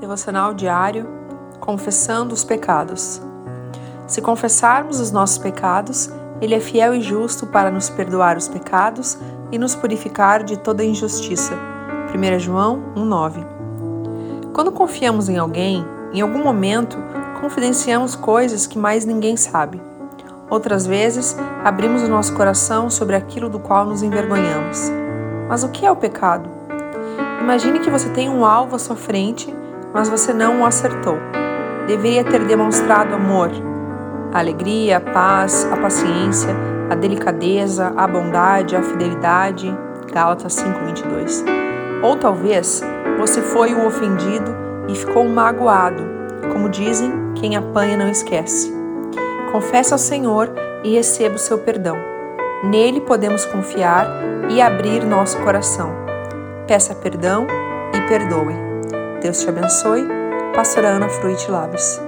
Devocional diário Confessando os pecados. Se confessarmos os nossos pecados, Ele é fiel e justo para nos perdoar os pecados e nos purificar de toda injustiça. 1 João 1,9 Quando confiamos em alguém, em algum momento, confidenciamos coisas que mais ninguém sabe. Outras vezes, abrimos o nosso coração sobre aquilo do qual nos envergonhamos. Mas o que é o pecado? Imagine que você tem um alvo à sua frente, mas você não o acertou. Deveria ter demonstrado amor, a alegria, a paz, a paciência, a delicadeza, a bondade, a fidelidade. Gálatas 5:22. Ou talvez você foi o ofendido e ficou magoado. Como dizem, quem apanha não esquece. Confesse ao Senhor e receba o seu perdão. Nele podemos confiar e abrir nosso coração. Peça perdão e perdoe. Deus te abençoe. Pastora Ana Fruit Lábios.